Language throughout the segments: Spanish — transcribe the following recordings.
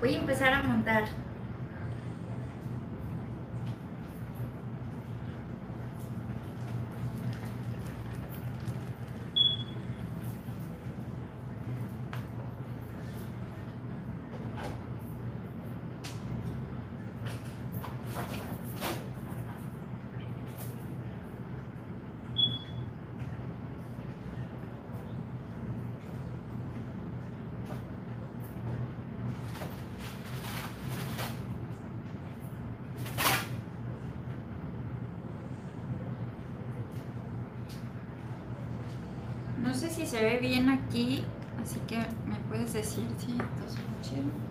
Voy a empezar a montar. No sé si se ve bien aquí, así que me puedes decir si esto se ve chido.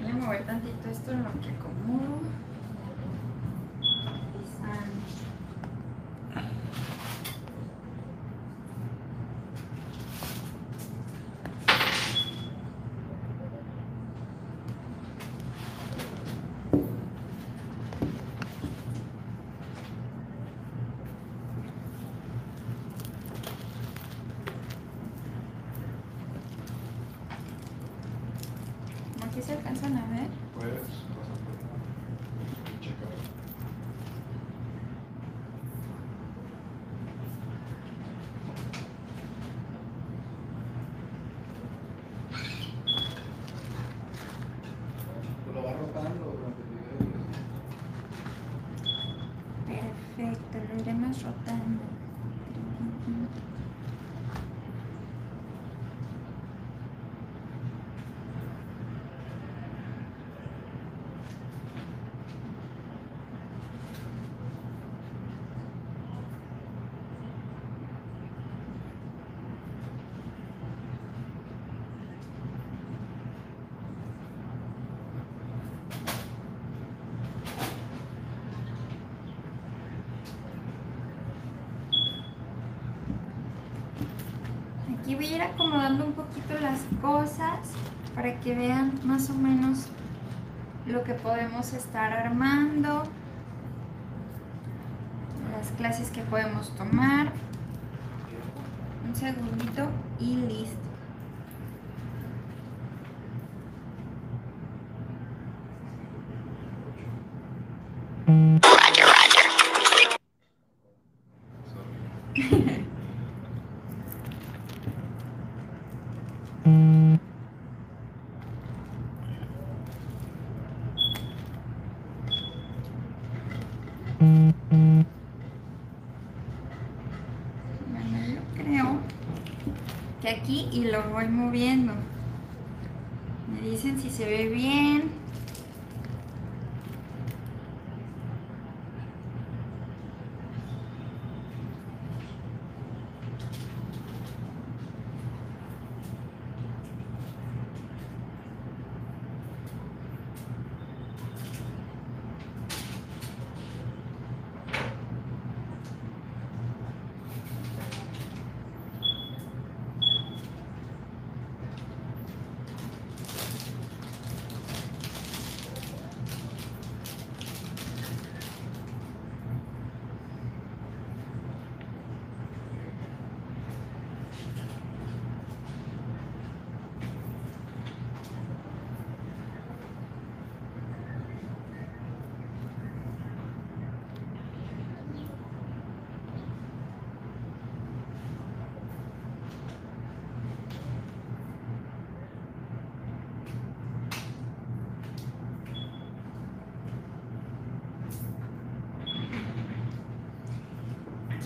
Voy a mover tantito esto lo que acomodo. Se alcanzan a ver. Puedes pasar por checar. Lo vas rotando durante el video. Perfecto, lo iremos rotando. Aquí voy a ir acomodando un poquito las cosas para que vean más o menos lo que podemos estar armando, las clases que podemos tomar. Un segundito y listo. Y lo voy moviendo. Me dicen si se ve bien.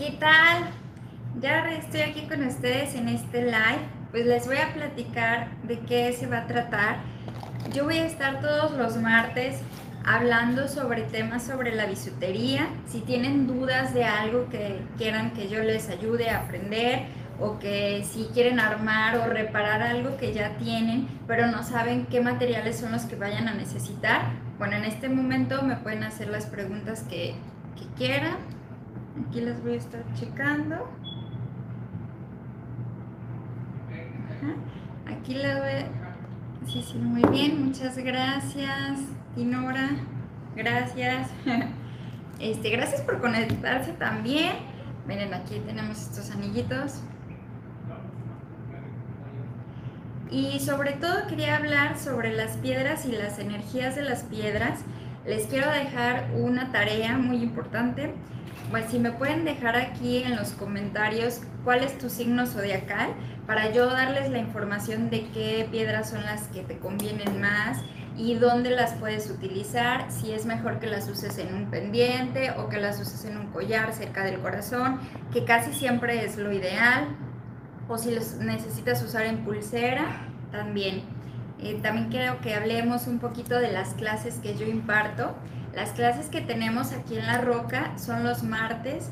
¿Qué tal? Ya estoy aquí con ustedes en este live. Pues les voy a platicar de qué se va a tratar. Yo voy a estar todos los martes hablando sobre temas sobre la bisutería. Si tienen dudas de algo que quieran que yo les ayude a aprender o que si quieren armar o reparar algo que ya tienen, pero no saben qué materiales son los que vayan a necesitar, bueno, en este momento me pueden hacer las preguntas que, que quieran. Aquí las voy a estar checando. Aquí la voy a... Sí, sí, muy bien, muchas gracias, Dinora. Gracias. Este, gracias por conectarse también. Miren, aquí tenemos estos anillitos. Y sobre todo quería hablar sobre las piedras y las energías de las piedras. Les quiero dejar una tarea muy importante. Pues si me pueden dejar aquí en los comentarios cuál es tu signo zodiacal para yo darles la información de qué piedras son las que te convienen más y dónde las puedes utilizar, si es mejor que las uses en un pendiente o que las uses en un collar cerca del corazón, que casi siempre es lo ideal o si los necesitas usar en pulsera, también. Eh, también quiero que hablemos un poquito de las clases que yo imparto. Las clases que tenemos aquí en La Roca son los martes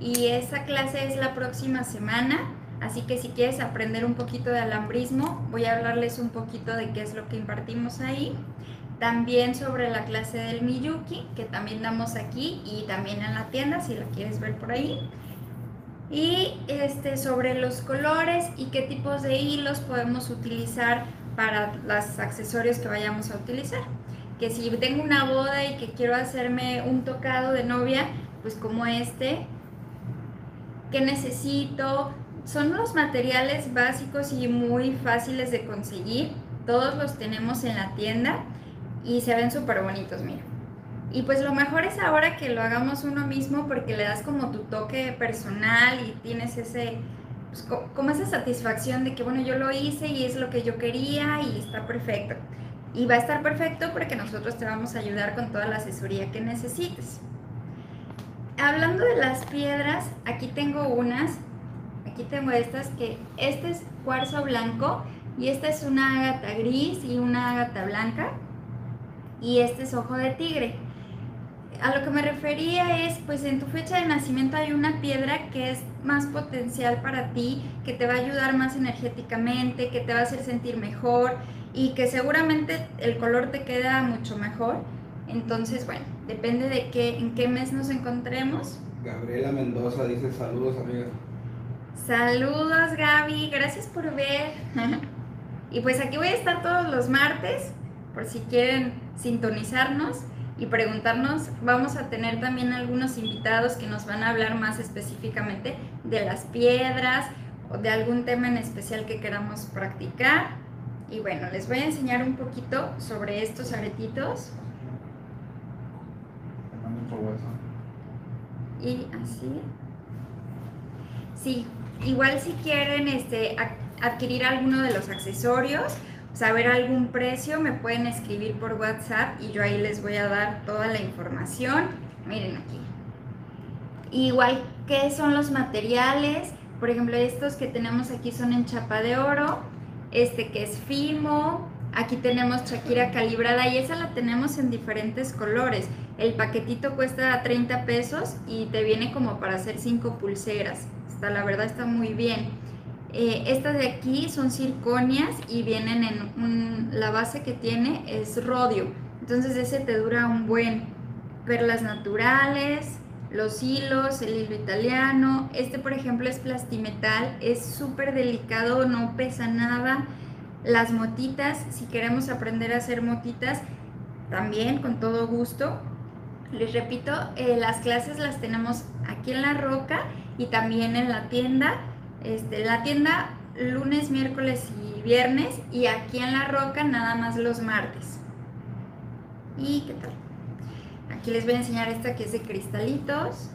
y esa clase es la próxima semana. Así que si quieres aprender un poquito de alambrismo, voy a hablarles un poquito de qué es lo que impartimos ahí. También sobre la clase del Miyuki, que también damos aquí y también en la tienda, si la quieres ver por ahí y este, sobre los colores y qué tipos de hilos podemos utilizar para los accesorios que vayamos a utilizar. Que si tengo una boda y que quiero hacerme un tocado de novia, pues como este, ¿qué necesito? Son los materiales básicos y muy fáciles de conseguir. Todos los tenemos en la tienda y se ven súper bonitos, mira. Y pues lo mejor es ahora que lo hagamos uno mismo porque le das como tu toque personal y tienes ese, pues, como esa satisfacción de que bueno, yo lo hice y es lo que yo quería y está perfecto. Y va a estar perfecto porque nosotros te vamos a ayudar con toda la asesoría que necesites. Hablando de las piedras, aquí tengo unas, aquí tengo estas que este es cuarzo blanco y esta es una ágata gris y una ágata blanca y este es ojo de tigre a lo que me refería es, pues en tu fecha de nacimiento hay una piedra que es más potencial para ti, que te va a ayudar más energéticamente, que te va a hacer sentir mejor y que seguramente el color te queda mucho mejor. Entonces, bueno, depende de qué, en qué mes nos encontremos. Gabriela Mendoza dice saludos, amiga. Saludos, Gaby, gracias por ver. y pues aquí voy a estar todos los martes, por si quieren sintonizarnos y preguntarnos. Vamos a tener también algunos invitados que nos van a hablar más específicamente de las piedras o de algún tema en especial que queramos practicar. Y bueno, les voy a enseñar un poquito sobre estos aretitos. Y así. Sí, igual si quieren este, adquirir alguno de los accesorios, saber algún precio, me pueden escribir por WhatsApp y yo ahí les voy a dar toda la información. Miren aquí. Igual qué son los materiales, por ejemplo, estos que tenemos aquí son en chapa de oro, este que es Fimo, aquí tenemos Shakira calibrada y esa la tenemos en diferentes colores. El paquetito cuesta 30 pesos y te viene como para hacer 5 pulseras. Está, la verdad está muy bien. Eh, estas de aquí son circonias y vienen en la base que tiene es rodio. Entonces ese te dura un buen. Perlas naturales, los hilos, el hilo italiano. Este por ejemplo es plastimetal, es súper delicado, no pesa nada. Las motitas, si queremos aprender a hacer motitas, también con todo gusto. Les repito, eh, las clases las tenemos aquí en la roca y también en la tienda este, la tienda lunes, miércoles y viernes y aquí en La Roca nada más los martes. ¿Y qué tal? Aquí les voy a enseñar esta que es de cristalitos.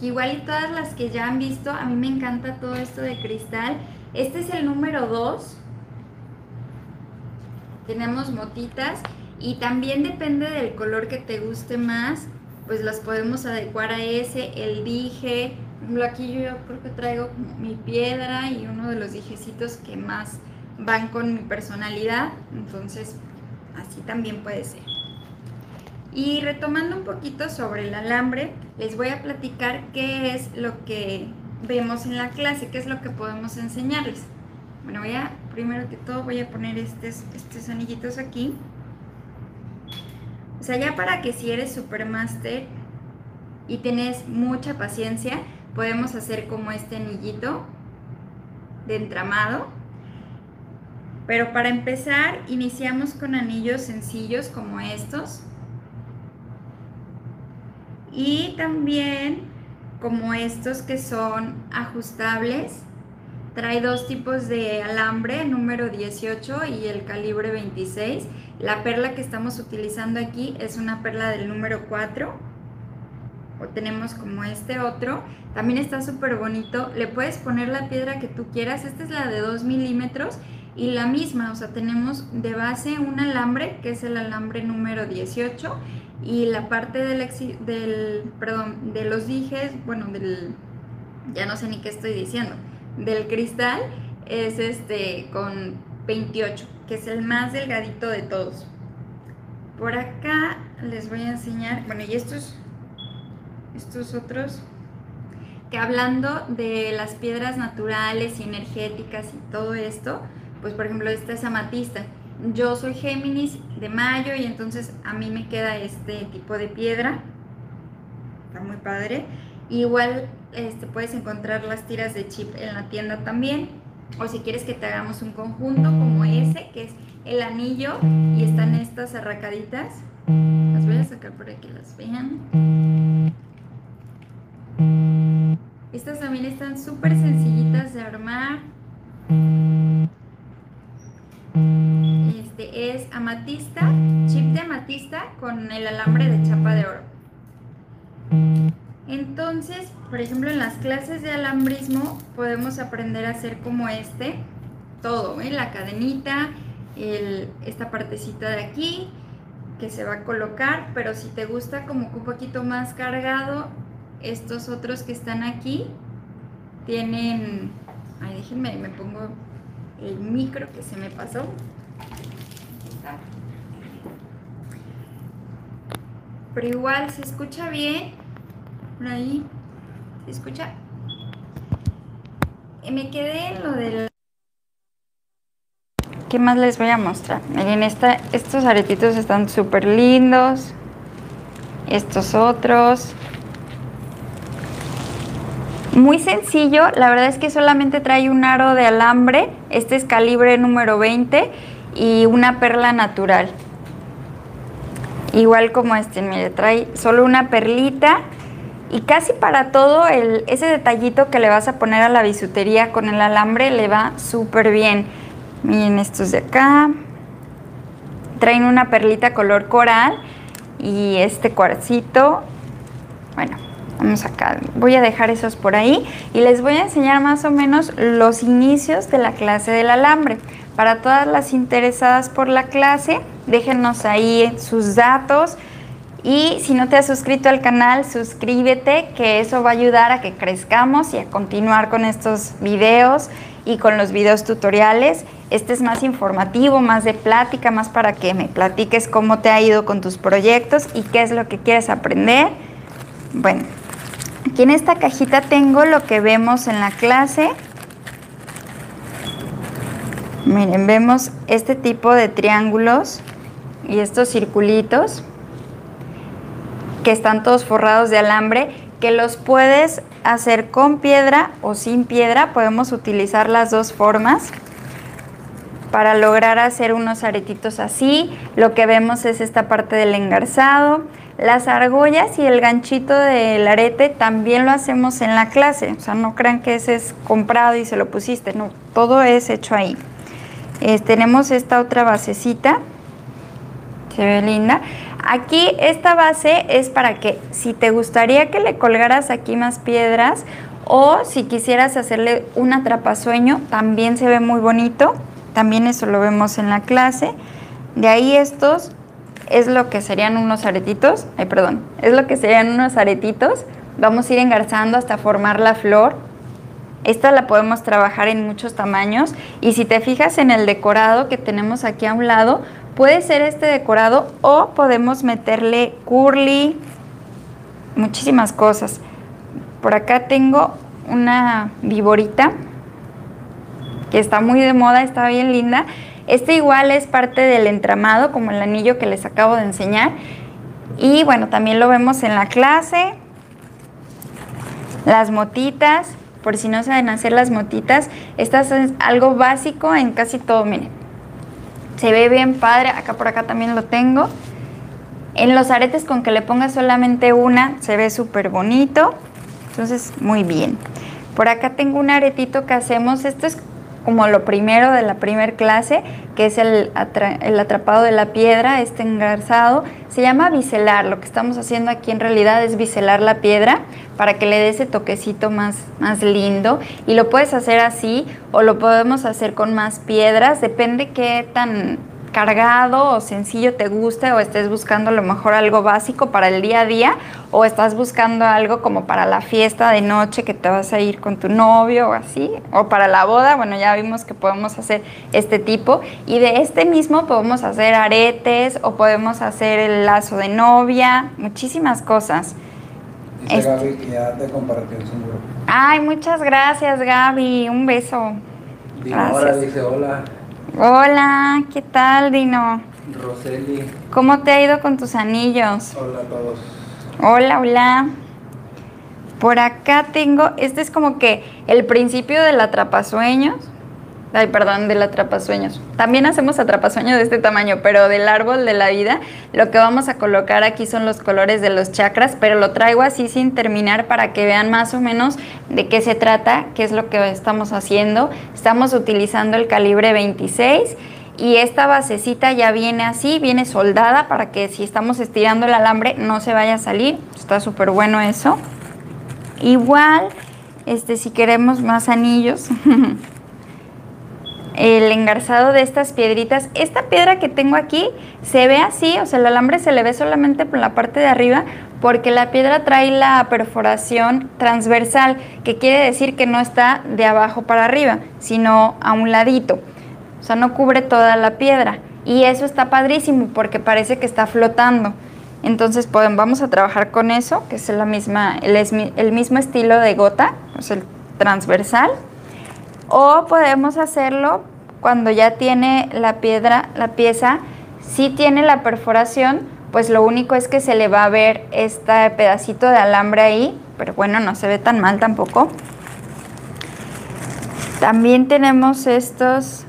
igual y todas las que ya han visto, a mí me encanta todo esto de cristal. Este es el número 2. Tenemos motitas y también depende del color que te guste más, pues las podemos adecuar a ese, el dije, aquí yo creo que traigo mi piedra y uno de los dijecitos que más van con mi personalidad. Entonces, así también puede ser. Y retomando un poquito sobre el alambre, les voy a platicar qué es lo que vemos en la clase, qué es lo que podemos enseñarles. Bueno, voy a, primero que todo voy a poner estos, estos anillitos aquí. O sea, ya para que si eres supermaster y tienes mucha paciencia, podemos hacer como este anillito de entramado. Pero para empezar, iniciamos con anillos sencillos como estos. Y también como estos que son ajustables. Trae dos tipos de alambre, número 18 y el calibre 26. La perla que estamos utilizando aquí es una perla del número 4. O tenemos como este otro. También está súper bonito. Le puedes poner la piedra que tú quieras. Esta es la de 2 milímetros y la misma. O sea, tenemos de base un alambre que es el alambre número 18 y la parte del, del perdón, de los dijes, bueno, del, ya no sé ni qué estoy diciendo, del cristal es este con 28, que es el más delgadito de todos. Por acá les voy a enseñar, bueno, y estos, estos otros, que hablando de las piedras naturales y energéticas y todo esto, pues por ejemplo esta es amatista yo soy Géminis de mayo y entonces a mí me queda este tipo de piedra. Está muy padre. Igual este, puedes encontrar las tiras de chip en la tienda también. O si quieres que te hagamos un conjunto como ese, que es el anillo y están estas arracaditas. Las voy a sacar para que las vean. Estas también están súper sencillitas de armar. Este es amatista, chip de amatista con el alambre de chapa de oro. Entonces, por ejemplo, en las clases de alambrismo podemos aprender a hacer como este, todo, ¿eh? la cadenita, esta partecita de aquí que se va a colocar, pero si te gusta como un poquito más cargado, estos otros que están aquí tienen, ay, déjenme, me pongo el micro que se me pasó. Pero igual se escucha bien. Por ahí. ¿Se escucha? Me quedé en lo del... ¿Qué más les voy a mostrar? Miren, esta, estos aretitos están súper lindos. Estos otros. Muy sencillo, la verdad es que solamente trae un aro de alambre. Este es calibre número 20 y una perla natural. Igual como este, mire, trae solo una perlita y casi para todo el, ese detallito que le vas a poner a la bisutería con el alambre le va súper bien. Miren estos de acá. Traen una perlita color coral y este cuarcito. Bueno, vamos acá. Voy a dejar esos por ahí y les voy a enseñar más o menos los inicios de la clase del alambre. Para todas las interesadas por la clase, déjenos ahí sus datos. Y si no te has suscrito al canal, suscríbete, que eso va a ayudar a que crezcamos y a continuar con estos videos y con los videos tutoriales. Este es más informativo, más de plática, más para que me platiques cómo te ha ido con tus proyectos y qué es lo que quieres aprender. Bueno, aquí en esta cajita tengo lo que vemos en la clase. Miren, vemos este tipo de triángulos y estos circulitos que están todos forrados de alambre, que los puedes hacer con piedra o sin piedra. Podemos utilizar las dos formas para lograr hacer unos aretitos así. Lo que vemos es esta parte del engarzado. Las argollas y el ganchito del arete también lo hacemos en la clase. O sea, no crean que ese es comprado y se lo pusiste. No, todo es hecho ahí tenemos esta otra basecita, se ve linda. Aquí esta base es para que si te gustaría que le colgaras aquí más piedras o si quisieras hacerle un atrapasueño, también se ve muy bonito. También eso lo vemos en la clase. De ahí estos es lo que serían unos aretitos. Ay, perdón. Es lo que serían unos aretitos. Vamos a ir engarzando hasta formar la flor. Esta la podemos trabajar en muchos tamaños y si te fijas en el decorado que tenemos aquí a un lado, Puede ser este decorado o podemos meterle curly, muchísimas cosas. Por acá tengo una viborita que está muy de moda, está bien linda. Este igual es parte del entramado, como el anillo que les acabo de enseñar. Y bueno, también lo vemos en la clase. Las motitas, por si no saben hacer las motitas, estas es algo básico en casi todo, miren. Se ve bien padre, acá por acá también lo tengo. En los aretes con que le pongas solamente una, se ve súper bonito. Entonces, muy bien. Por acá tengo un aretito que hacemos. Esto es como lo primero de la primer clase, que es el, atrapado de la piedra, este engarzado. Se llama biselar. Lo que estamos haciendo aquí en realidad es biselar la piedra para que le dé ese toquecito más, más lindo. Y lo puedes hacer así o lo podemos hacer con más piedras. Depende qué tan cargado o sencillo te guste o estés buscando a lo mejor algo básico para el día a día o estás buscando algo como para la fiesta de noche que te vas a ir con tu novio o así o para la boda, bueno ya vimos que podemos hacer este tipo y de este mismo podemos hacer aretes o podemos hacer el lazo de novia, muchísimas cosas. Dice este. Gaby que ya te compartió en su grupo. Ay, muchas gracias Gaby, un beso. Dinora dice hola. Hola, ¿qué tal, Dino? Roseli. ¿Cómo te ha ido con tus anillos? Hola a todos. Hola, hola. Por acá tengo, este es como que el principio del atrapasueños. Ay, perdón, del atrapasueños. También hacemos atrapasueños de este tamaño, pero del árbol de la vida, lo que vamos a colocar aquí son los colores de los chakras, pero lo traigo así sin terminar para que vean más o menos de qué se trata, qué es lo que estamos haciendo. Estamos utilizando el calibre 26 y esta basecita ya viene así, viene soldada para que si estamos estirando el alambre no se vaya a salir. Está súper bueno eso. Igual, este, si queremos más anillos. el engarzado de estas piedritas. Esta piedra que tengo aquí se ve así, o sea, el alambre se le ve solamente por la parte de arriba porque la piedra trae la perforación transversal, que quiere decir que no está de abajo para arriba, sino a un ladito. O sea, no cubre toda la piedra. Y eso está padrísimo porque parece que está flotando. Entonces vamos a trabajar con eso, que es la misma, el, el mismo estilo de gota, o sea, el transversal. O podemos hacerlo cuando ya tiene la piedra, la pieza, si tiene la perforación, pues lo único es que se le va a ver este pedacito de alambre ahí, pero bueno, no se ve tan mal tampoco. También tenemos estos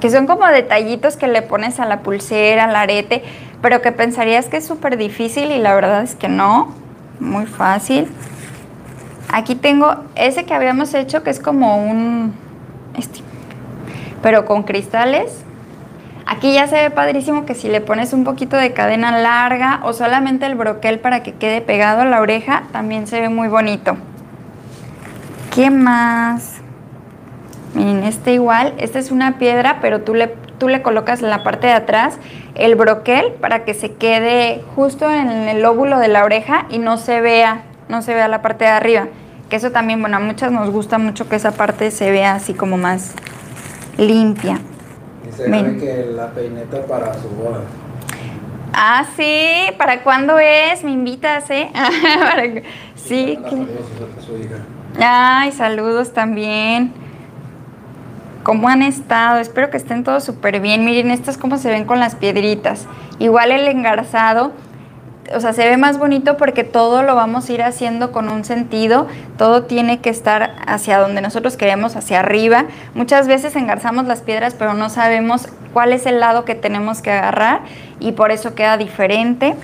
que son como detallitos que le pones a la pulsera, al arete, pero que pensarías que es súper difícil y la verdad es que no, muy fácil. Aquí tengo ese que habíamos hecho que es como un... Este, pero con cristales. Aquí ya se ve padrísimo que si le pones un poquito de cadena larga o solamente el broquel para que quede pegado a la oreja, también se ve muy bonito. ¿Qué más? Miren, este igual, esta es una piedra, pero tú le, tú le colocas en la parte de atrás el broquel para que se quede justo en el lóbulo de la oreja y no se vea, no se vea la parte de arriba. Que eso también, bueno, a muchas nos gusta mucho que esa parte se vea así como más limpia. Dice que la peineta para su boda. Ah, sí, ¿para cuándo es? Me invitas, ¿eh? sí. Ay, saludos también. ¿Cómo han estado? Espero que estén todos súper bien. Miren, estas cómo se ven con las piedritas. Igual el engarzado o sea, se ve más bonito porque todo lo vamos a ir haciendo con un sentido, todo tiene que estar hacia donde nosotros queremos, hacia arriba. Muchas veces engarzamos las piedras, pero no sabemos cuál es el lado que tenemos que agarrar y por eso queda diferente.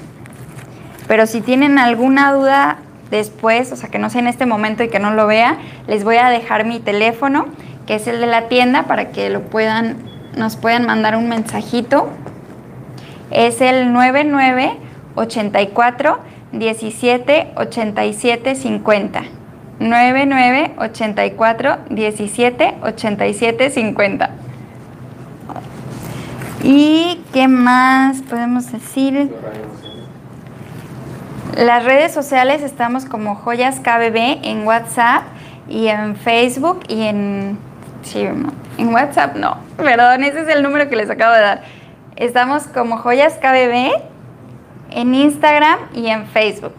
Pero si tienen alguna duda después, o sea, que no sea en este momento y que no lo vea, les voy a dejar mi teléfono, que es el de la tienda, para que lo puedan, nos puedan mandar un mensajito. Es el 99 84 17 87 50. 99 84 17 87 50. ¿Y qué más podemos decir? Las redes sociales estamos como Joyas KBB en WhatsApp y en Facebook y en... Sí, en WhatsApp no, perdón, ese es el número que les acabo de dar Estamos como Joyas KBB en Instagram y en Facebook.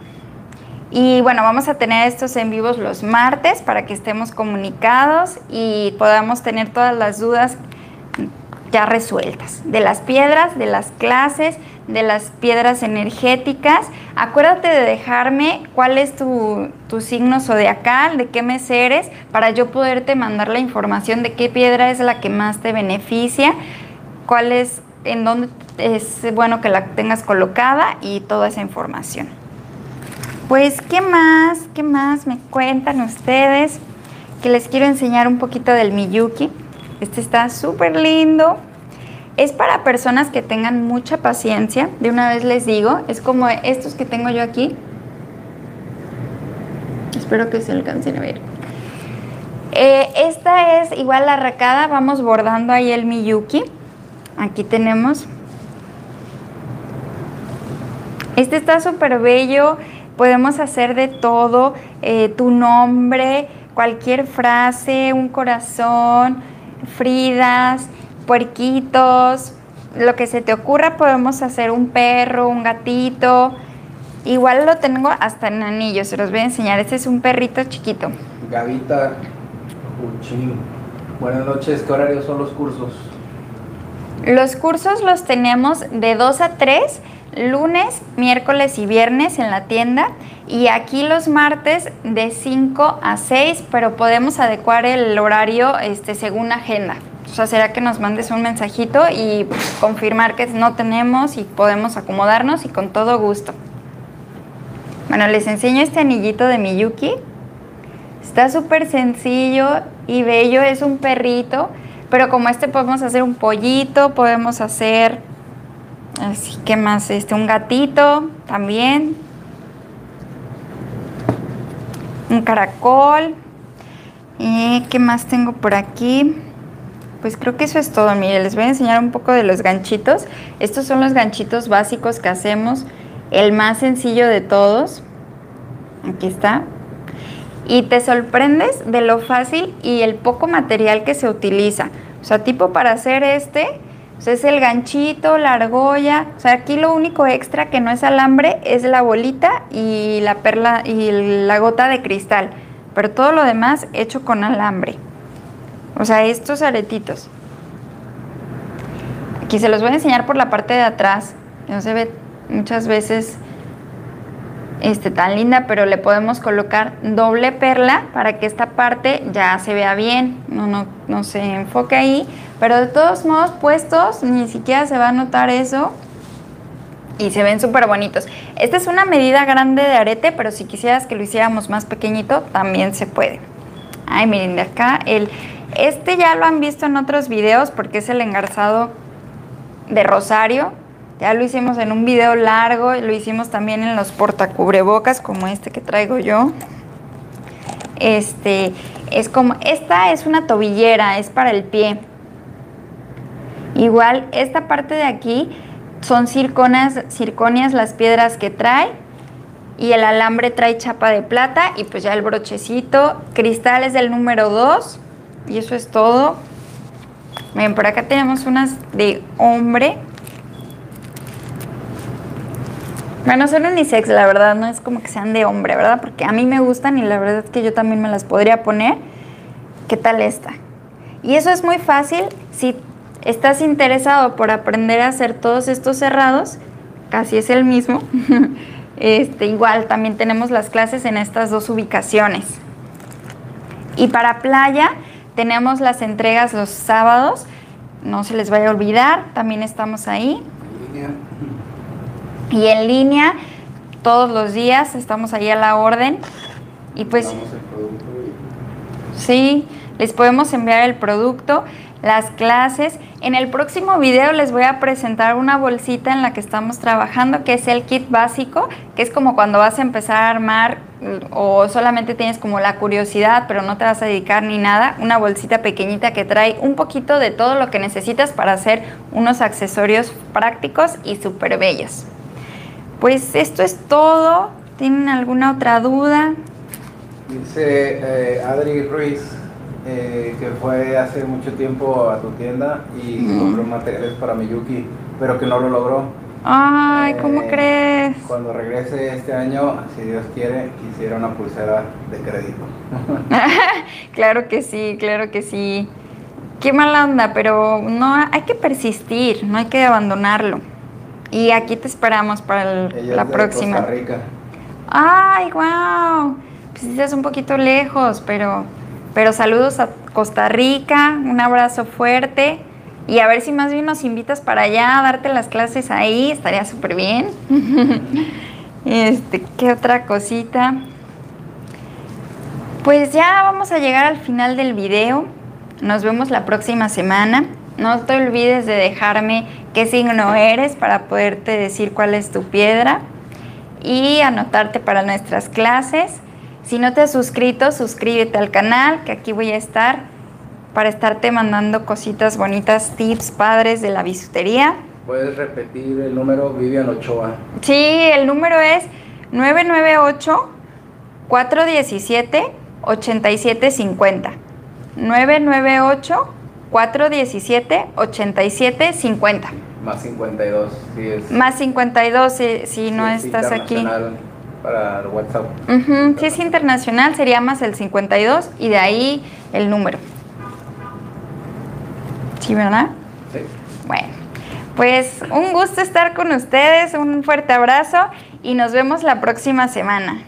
Y bueno, vamos a tener estos en vivos los martes para que estemos comunicados y podamos tener todas las dudas ya resueltas de las piedras, de las clases, de las piedras energéticas. Acuérdate de dejarme cuál es tu, tu, signo zodiacal, de qué mes eres, para yo poderte mandar la información de qué piedra es la que más te beneficia, cuál es, en dónde es bueno que la tengas colocada y toda esa información. Pues, ¿qué más? ¿Qué más me cuentan ustedes? Que les quiero enseñar un poquito del Miyuki. Este está súper lindo. Es para personas que tengan mucha paciencia. De una vez les digo, es como estos que tengo yo aquí. Espero que se alcancen a ver. Eh, esta es igual la arracada. Vamos bordando ahí el Miyuki. Aquí tenemos. Este está súper bello. Podemos hacer de todo. Eh, tu nombre, cualquier frase, un corazón, Fridas puerquitos, lo que se te ocurra, podemos hacer un perro, un gatito. Igual lo tengo hasta en anillos, se los voy a enseñar. Este es un perrito chiquito. Gavita, Buenas noches, ¿qué horarios son los cursos? Los cursos los tenemos de 2 a 3, lunes, miércoles y viernes en la tienda. Y aquí los martes de 5 a 6, pero podemos adecuar el horario este, según agenda. O sea, será que nos mandes un mensajito y confirmar que no tenemos y podemos acomodarnos y con todo gusto. Bueno, les enseño este anillito de Miyuki. Está súper sencillo y bello, es un perrito, pero como este podemos hacer un pollito, podemos hacer, así que más, este, un gatito también, un caracol. ¿Y qué más tengo por aquí? Pues creo que eso es todo. Mire, les voy a enseñar un poco de los ganchitos. Estos son los ganchitos básicos que hacemos. El más sencillo de todos. Aquí está. Y te sorprendes de lo fácil y el poco material que se utiliza. O sea, tipo para hacer este, pues es el ganchito, la argolla. O sea, aquí lo único extra que no es alambre es la bolita y la perla y la gota de cristal. Pero todo lo demás hecho con alambre. O sea, estos aretitos. Aquí se los voy a enseñar por la parte de atrás. No se ve muchas veces este, tan linda, pero le podemos colocar doble perla para que esta parte ya se vea bien, no, no, no se enfoque ahí, pero de todos modos puestos ni siquiera se va a notar eso y se ven súper bonitos. Esta es una medida grande de arete, pero si quisieras que lo hiciéramos más pequeñito, también se puede. Ay, miren, de acá el, este ya lo han visto en otros videos porque es el engarzado de Rosario. Ya lo hicimos en un video largo, lo hicimos también en los portacubrebocas como este que traigo yo. Este es como esta es una tobillera, es para el pie. Igual esta parte de aquí son circonas, circonias las piedras que trae y el alambre trae chapa de plata y pues ya el brochecito, cristales del número 2 y eso es todo. Miren, por acá tenemos unas de hombre. Bueno, son unisex, la verdad, no es como que sean de hombre, ¿verdad? Porque a mí me gustan y la verdad es que yo también me las podría poner. ¿Qué tal esta? Y eso es muy fácil si estás interesado por aprender a hacer todos estos cerrados, casi es el mismo. Este, igual también tenemos las clases en estas dos ubicaciones. Y para playa, tenemos las entregas los sábados, no se les vaya a olvidar, también estamos ahí. Y en línea, todos los días, estamos ahí a la orden. Y pues... Sí, les podemos enviar el producto las clases. En el próximo video les voy a presentar una bolsita en la que estamos trabajando, que es el kit básico, que es como cuando vas a empezar a armar mm, o solamente tienes como la curiosidad, pero no te vas a dedicar ni nada, una bolsita pequeñita que trae un poquito de todo lo que necesitas para hacer unos accesorios prácticos y súper bellos. Pues esto es todo. ¿Tienen alguna otra duda? Dice eh, Adri Ruiz, eh, que fue hace mucho tiempo a tu tienda y compró materiales para Miyuki, pero que no lo logró. Ay, ¿cómo Eh, crees? Cuando regrese este año, si Dios quiere, quisiera una pulsera de crédito. Claro que sí, claro que sí. Qué mala onda, pero no hay que persistir, no hay que abandonarlo. Y aquí te esperamos para el- Ella la es de próxima. Costa Rica. Ay, wow. Pues estás un poquito lejos, pero, pero saludos a Costa Rica, un abrazo fuerte. Y a ver si más bien nos invitas para allá a darte las clases ahí, estaría súper bien. este, ¿qué otra cosita? Pues ya vamos a llegar al final del video. Nos vemos la próxima semana. No te olvides de dejarme qué signo eres para poderte decir cuál es tu piedra y anotarte para nuestras clases. Si no te has suscrito, suscríbete al canal, que aquí voy a estar para estarte mandando cositas bonitas, tips padres de la bisutería. Puedes repetir el número Vivian Ochoa. Sí, el número es 998-417-8750. 998-417-8750. Más 52, si es. Más 52 si, si no si es estás aquí. internacional Para el WhatsApp. Ujú, Si es internacional sería más el 52 y de ahí el número. ¿Sí, verdad? Sí. Bueno, pues un gusto estar con ustedes, un fuerte abrazo y nos vemos la próxima semana.